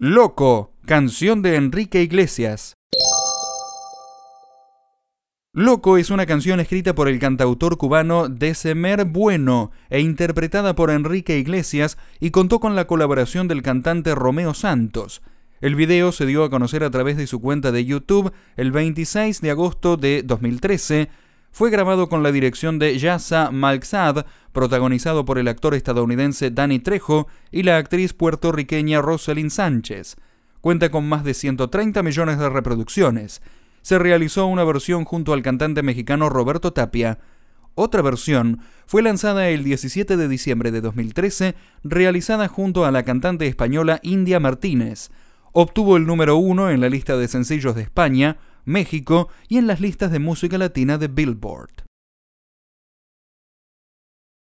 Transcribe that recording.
Loco, canción de Enrique Iglesias. Loco es una canción escrita por el cantautor cubano Desemer Bueno e interpretada por Enrique Iglesias y contó con la colaboración del cantante Romeo Santos. El video se dio a conocer a través de su cuenta de YouTube el 26 de agosto de 2013. Fue grabado con la dirección de Yasa Malksad, protagonizado por el actor estadounidense Danny Trejo y la actriz puertorriqueña Rosalind Sánchez. Cuenta con más de 130 millones de reproducciones se realizó una versión junto al cantante mexicano Roberto Tapia. Otra versión fue lanzada el 17 de diciembre de 2013, realizada junto a la cantante española India Martínez. Obtuvo el número uno en la lista de sencillos de España, México y en las listas de música latina de Billboard.